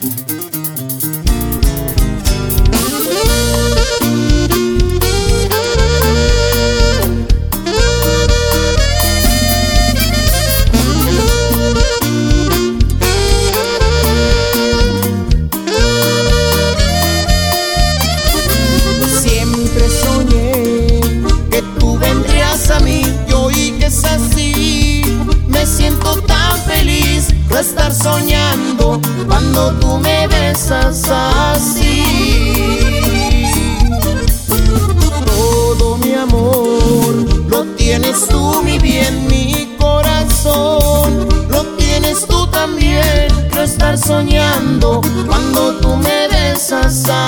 Siempre soñé que tú vendrías a mí, yo dije así, me siento tan feliz estar soñando cuando tú me besas así. Todo mi amor lo tienes tú, mi bien, mi corazón. Lo tienes tú también, no estar soñando cuando tú me besas así.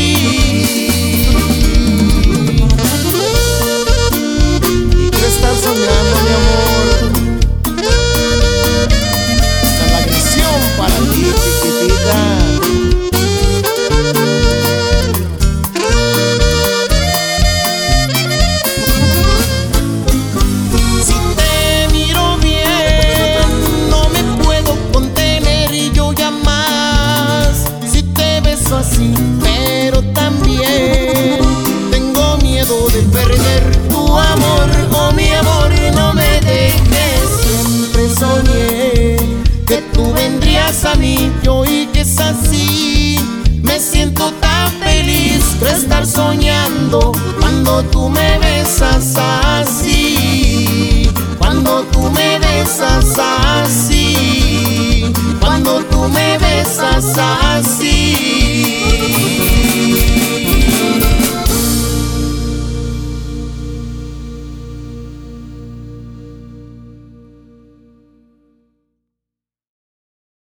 pero también tengo miedo de perder tu amor, oh mi amor, no me dejes. Siempre soñé que tú vendrías a mí, yo y que es así. Me siento tan feliz de estar soñando cuando tú me besas así. Cuando tú me besas así. Cuando tú me besas así.